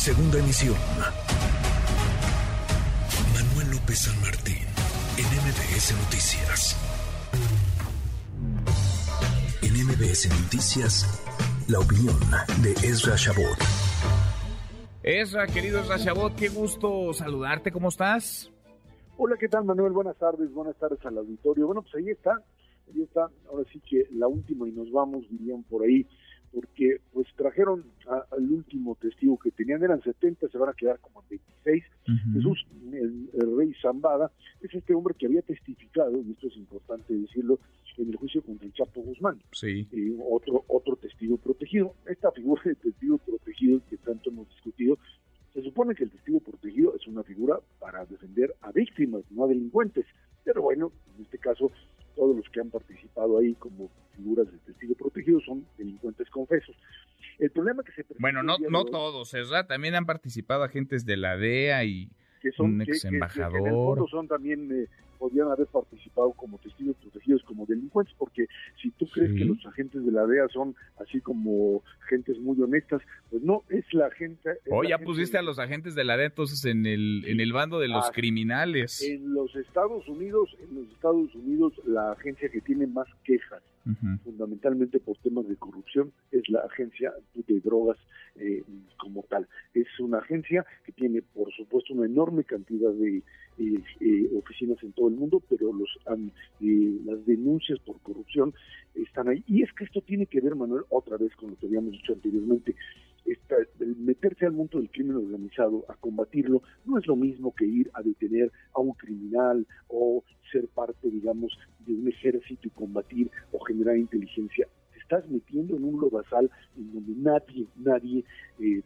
Segunda emisión. Manuel López San Martín, en MBS Noticias. En MBS Noticias, la opinión de Ezra Shabot. Ezra, querido Ezra Shabot, qué gusto saludarte, ¿cómo estás? Hola, ¿qué tal Manuel? Buenas tardes, buenas tardes al auditorio. Bueno, pues ahí está, ahí está, ahora sí que la última y nos vamos, dirían por ahí, porque pues trajeron al último testigo que tenían, eran 70, se van a quedar como 26. Jesús, el, rey Zambada, es este hombre que había testificado, y esto es importante decirlo, en el juicio contra el Chapo Guzmán. Sí. Eh, otro, otro testigo protegido. Esta figura de testigo protegido que tanto hemos discutido, se supone que el testigo protegido es una figura para defender a víctimas, no a delincuentes. No, no todos, ¿verdad? También han participado agentes de la DEA y que son, un ex embajador. en el son también, eh, podrían haber participado como testigos protegidos, como delincuentes, porque si tú crees que los agentes de la DEA son así como gentes muy honestas, pues no, es la gente... O ya pusiste a los agentes de la DEA entonces en el, en el bando de los ah, criminales. En los Estados Unidos, en los Estados Unidos, la agencia que tiene más quejas, fundamentalmente por temas de corrupción, es la agencia de drogas eh, como tal. Es una agencia que tiene, por supuesto, una enorme cantidad de eh, eh, oficinas en todo el mundo, pero los las denuncias por corrupción están ahí. Y es que esto tiene que ver, Manuel, otra vez con lo que habíamos dicho anteriormente. Esta, el meterse al mundo del crimen organizado, a combatirlo, no es lo mismo que ir a detener a un criminal o ser parte, digamos, de un ejército y combatir o generar inteligencia estás metiendo en un lodazal en donde nadie, nadie eh,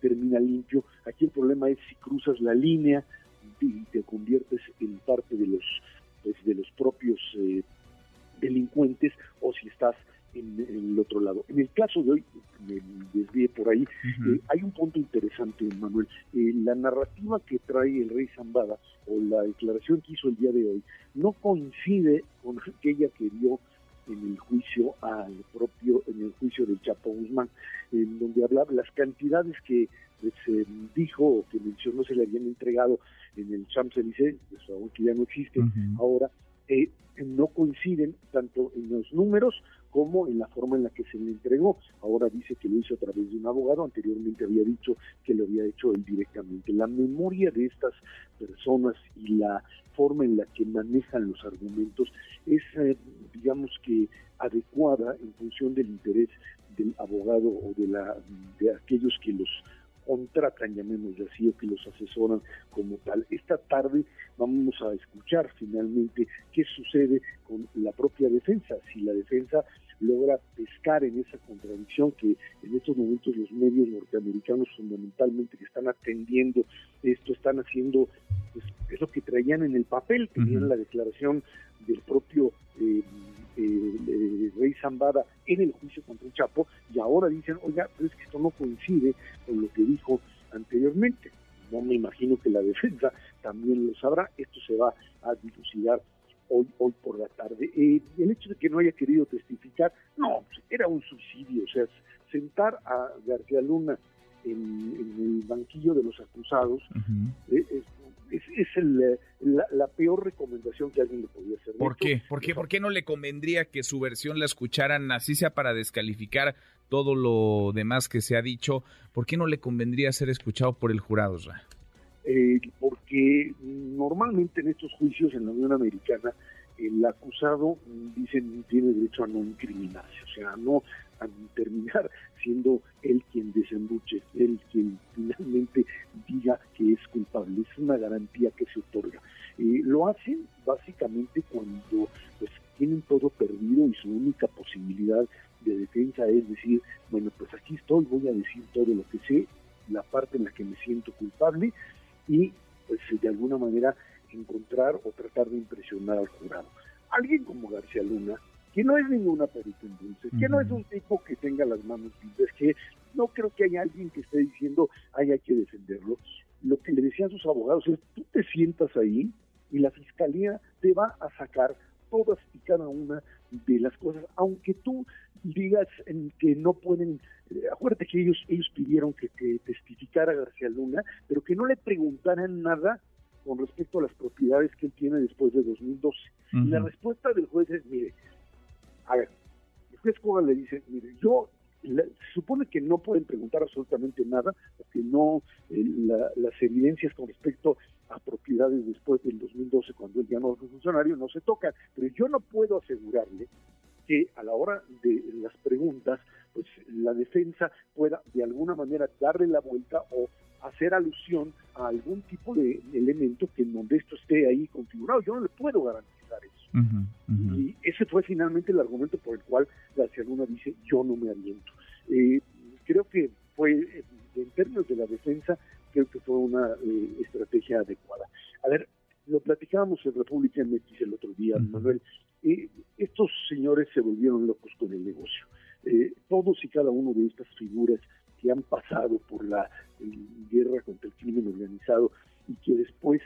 termina limpio. Aquí el problema es si cruzas la línea y te conviertes en parte de los, pues, de los propios eh, delincuentes o si estás en, el otro lado. En el caso de hoy, me desvié por ahí, eh, hay un punto interesante, Manuel. la narrativa que trae el rey Zambada o la declaración que hizo el día de hoy no coincide con aquella que dio en el juicio al propio, en el juicio del Chapo Guzmán, en donde hablaba las cantidades que se dijo o que mencionó se le habían entregado en el Champs-Élysées, que ya no existe ahora, eh, no coinciden tanto en los números como en la forma en la que se le entregó. Ahora dice que lo hizo a través de un abogado, anteriormente había dicho que lo había hecho él directamente. La memoria de estas personas y la forma en la que manejan los argumentos es, eh, digamos que, adecuada en función del interés del abogado o de, la, de aquellos que los contratan, llamémosle así, o que los asesoran como tal. Esta tarde vamos a escuchar finalmente qué sucede con la propia defensa, si la defensa logra pescar en esa contradicción que en estos momentos los medios norteamericanos fundamentalmente que están atendiendo esto, están haciendo pues, es lo que traían en el papel, tenían la declaración del propio eh, eh, Rey Zambada en el juicio contra el Chapo y ahora dicen, oiga, pero es que esto no coincide con lo que dijo anteriormente. No me imagino que la defensa también lo sabrá. Esto se va a dilucidar hoy, hoy por la tarde. Eh, el hecho de que no haya querido testificar, no, era un suicidio. O sea, sentar a García Luna en, el banquillo de los acusados eh, es, es, el, la, peor recomendación que alguien le podía hacer. ¿Por qué? ¿Por qué? ¿Por qué no le convendría que su versión la escucharan así sea para descalificar todo lo demás que se ha dicho? ¿Por qué no le convendría ser escuchado por el jurado, eh, porque normalmente en estos juicios en la Unión Americana el acusado, dicen, tiene derecho a no incriminarse, o sea, no a terminar siendo él quien desembuche, él quien finalmente diga que es culpable. Es una garantía que se otorga. Eh, lo hacen básicamente cuando pues tienen todo perdido y su única posibilidad de defensa es decir, bueno, pues aquí estoy, voy a decir todo lo que sé, la parte en la que me siento culpable y pues de alguna manera encontrar o tratar de impresionar al jurado. Alguien como García Luna, que no es ninguna perita en dulce, que no es un tipo que tenga las manos limpias, que no creo que haya alguien que esté diciendo, ay, hay que defenderlo. Lo que le decían sus abogados es, tú te sientas ahí y la fiscalía te va a sacar todas y cada una de las cosas, aunque tú digas que no pueden, eh, acuérdate que ellos, ellos pidieron que, testificara García Luna, pero que no le preguntaran nada con respecto a las propiedades que él tiene después de 2012. Y la respuesta del juez es, mire, Coga le dice, mire, yo se supone que no pueden preguntar absolutamente nada, porque no, eh, las evidencias con respecto a propiedades después del 2012, cuando él ya no fue funcionario, no se tocan, pero yo no puedo asegurarle que a la hora de las preguntas, pues la defensa pueda de alguna manera darle la vuelta o hacer alusión a algún tipo de elemento que en donde esto esté ahí configurado. Yo no le puedo garantizar eso. Y ese fue finalmente el argumento por el cual García Luna dice yo no me aliento. Eh, creo que fue, eh, en términos de la defensa, creo que fue una eh, estrategia adecuada. A ver, lo platicábamos en República MX el otro día, Manuel. estos señores se volvieron locos con el negocio. todos y cada uno de estas figuras que han pasado por la guerra contra el crimen organizado y que después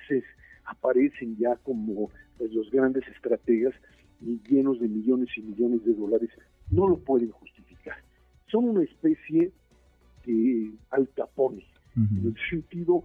aparecen ya como pues, los grandes estrategas llenos de millones y millones de dólares, no lo pueden justificar. Son una especie de Al Capone, en el sentido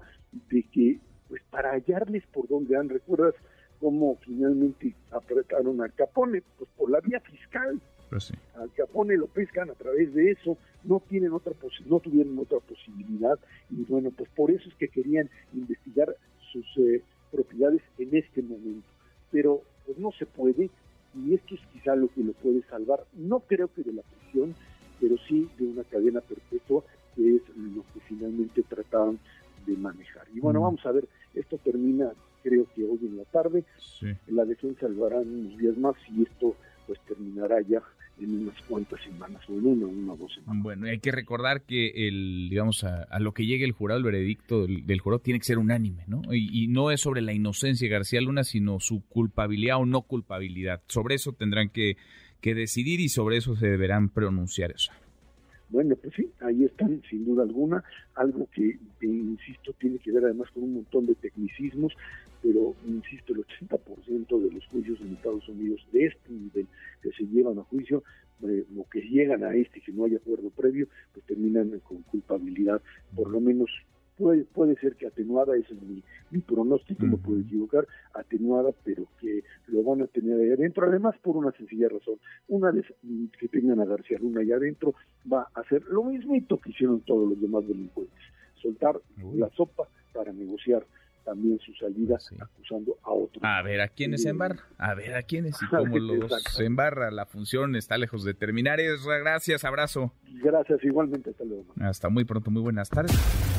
de que, pues para hallarles por donde han, ¿recuerdas cómo finalmente apretaron a Capone? Pues por la vía fiscal. Pues Al Capone lo pescan a través de eso, no tienen otra no tuvieron otra posibilidad y bueno, pues por eso es que querían investigar sus eh, propiedades en este momento. Pero pues no se puede quizá lo que lo puede salvar. No creo que de la prisión, pero sí de una cadena perpetua, que es lo que finalmente trataban de manejar. Y bueno, vamos a ver, esto termina creo que hoy en la tarde. La defensa lo hará en unos días más y esto pues terminará ya en unas cuantas semanas, o en una, una o dos semanas. Bueno, hay que recordar que el, digamos, a, lo que llegue el jurado, el veredicto del, jurado tiene que ser unánime, ¿no? Y, no es sobre la inocencia de García Luna, sino su culpabilidad o no culpabilidad. Sobre eso tendrán que, que decidir y sobre eso se deberán pronunciar eso. Bueno, pues sí, ahí están, sin duda alguna, algo que, insisto, tiene que ver además con un montón de tecnicismos, pero, insisto, el 80% de los juicios en Estados Unidos de este nivel que se llevan a juicio, eh, o que llegan a este, que no hay acuerdo previo, pues terminan con culpabilidad, por lo menos puede, puede ser que atenuada, ese es mi, mi pronóstico, no puedo equivocar, atenuada, pero que lo van a tener ahí adentro, además por una sencilla razón, una vez que tengan a García Luna ahí adentro, va a hacer lo mismito que hicieron todos los demás delincuentes, soltar la sopa para negociar también su salida acusando a otros. A ver a quiénes se embarra, a ver a quiénes y cómo los embarra. La función está lejos de terminar. Gracias, abrazo. Gracias, igualmente. Hasta luego. Hasta muy pronto, muy buenas tardes.